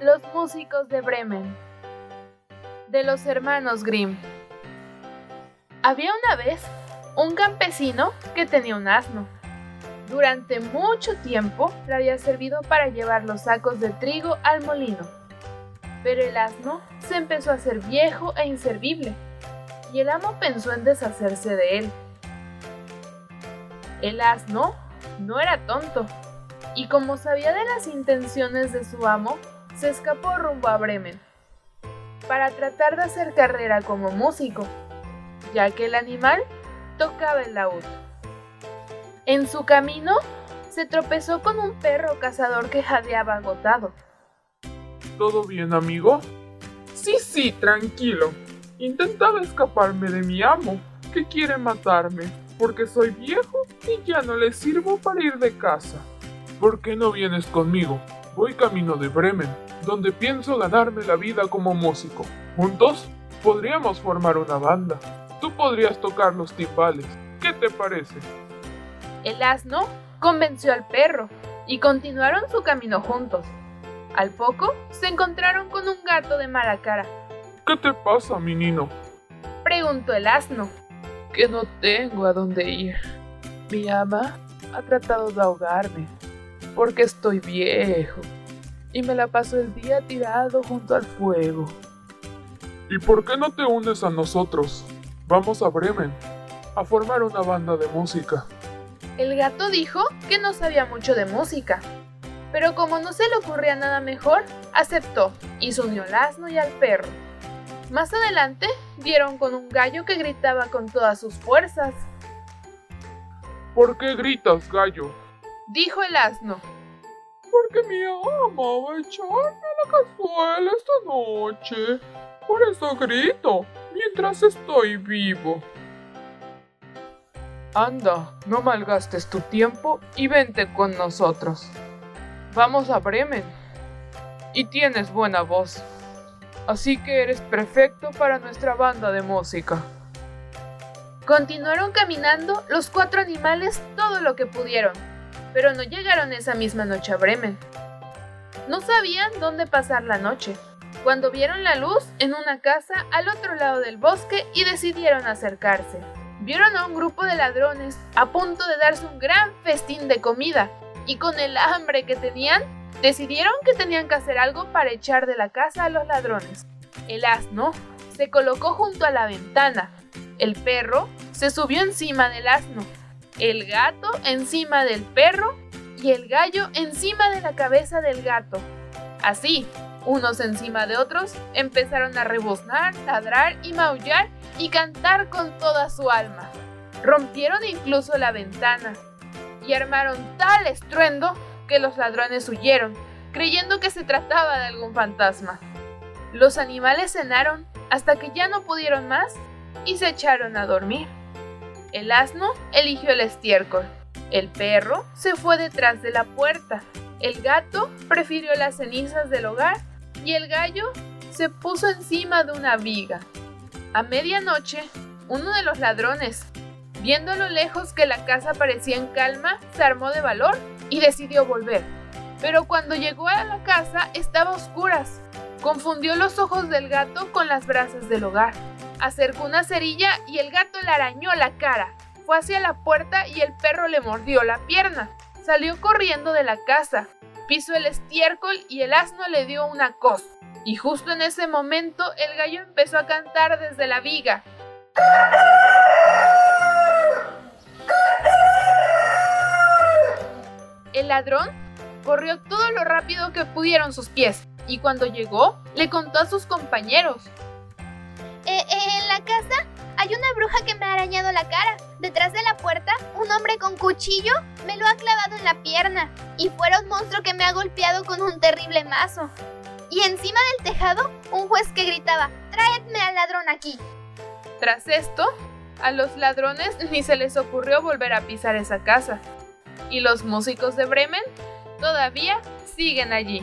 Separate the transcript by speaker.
Speaker 1: Los músicos de Bremen de los hermanos Grimm. Había una vez un campesino que tenía un asno. Durante mucho tiempo le había servido para llevar los sacos de trigo al molino. Pero el asno se empezó a hacer viejo e inservible, y el amo pensó en deshacerse de él. El asno no era tonto, y como sabía de las intenciones de su amo, se escapó rumbo a Bremen para tratar de hacer carrera como músico, ya que el animal tocaba el laúd. En su camino, se tropezó con un perro cazador que jadeaba agotado.
Speaker 2: ¿Todo bien, amigo? Sí, sí, tranquilo. Intentaba escaparme de mi amo, que quiere matarme, porque soy viejo y ya no le sirvo para ir de casa. ¿Por qué no vienes conmigo? Voy camino de Bremen, donde pienso ganarme la vida como músico. Juntos podríamos formar una banda. Tú podrías tocar los timbales. ¿Qué te parece?
Speaker 1: El asno convenció al perro y continuaron su camino juntos. Al poco se encontraron con un gato de mala cara.
Speaker 2: ¿Qué te pasa, mi nino?
Speaker 1: Preguntó el asno.
Speaker 3: Que no tengo a dónde ir. Mi ama ha tratado de ahogarme porque estoy viejo y me la paso el día tirado junto al fuego.
Speaker 2: ¿Y por qué no te unes a nosotros? Vamos a Bremen a formar una banda de música.
Speaker 1: El gato dijo que no sabía mucho de música, pero como no se le ocurría nada mejor, aceptó y se unió al asno y al perro. Más adelante dieron con un gallo que gritaba con todas sus fuerzas.
Speaker 2: ¿Por qué gritas, gallo?
Speaker 1: dijo el asno.
Speaker 2: Porque mi ama va a echarme a la cazuela esta noche. Por eso grito, mientras estoy vivo.
Speaker 3: Anda, no malgastes tu tiempo y vente con nosotros. Vamos a Bremen. Y tienes buena voz. Así que eres perfecto para nuestra banda de música.
Speaker 1: Continuaron caminando los cuatro animales todo lo que pudieron pero no llegaron esa misma noche a Bremen. No sabían dónde pasar la noche, cuando vieron la luz en una casa al otro lado del bosque y decidieron acercarse. Vieron a un grupo de ladrones a punto de darse un gran festín de comida y con el hambre que tenían, decidieron que tenían que hacer algo para echar de la casa a los ladrones. El asno se colocó junto a la ventana. El perro se subió encima del asno el gato encima del perro y el gallo encima de la cabeza del gato. Así, unos encima de otros, empezaron a rebuznar, ladrar y maullar y cantar con toda su alma. Rompieron incluso la ventana y armaron tal estruendo que los ladrones huyeron, creyendo que se trataba de algún fantasma. Los animales cenaron hasta que ya no pudieron más y se echaron a dormir. El asno eligió el estiércol. El perro se fue detrás de la puerta. El gato prefirió las cenizas del hogar y el gallo se puso encima de una viga. A medianoche, uno de los ladrones, viendo a lo lejos que la casa parecía en calma, se armó de valor y decidió volver. Pero cuando llegó a la casa estaba a oscuras. Confundió los ojos del gato con las brasas del hogar. Acercó una cerilla y el gato le arañó la cara. Fue hacia la puerta y el perro le mordió la pierna. Salió corriendo de la casa. Pisó el estiércol y el asno le dio una cos. Y justo en ese momento el gallo empezó a cantar desde la viga. El ladrón corrió todo lo rápido que pudieron sus pies y cuando llegó le contó a sus compañeros.
Speaker 4: Eh, eh, en la casa hay una bruja que me ha arañado la cara. Detrás de la puerta, un hombre con cuchillo me lo ha clavado en la pierna. Y fuera un monstruo que me ha golpeado con un terrible mazo. Y encima del tejado, un juez que gritaba, ¡Traedme al ladrón aquí!
Speaker 1: Tras esto, a los ladrones ni se les ocurrió volver a pisar esa casa. Y los músicos de Bremen todavía siguen allí.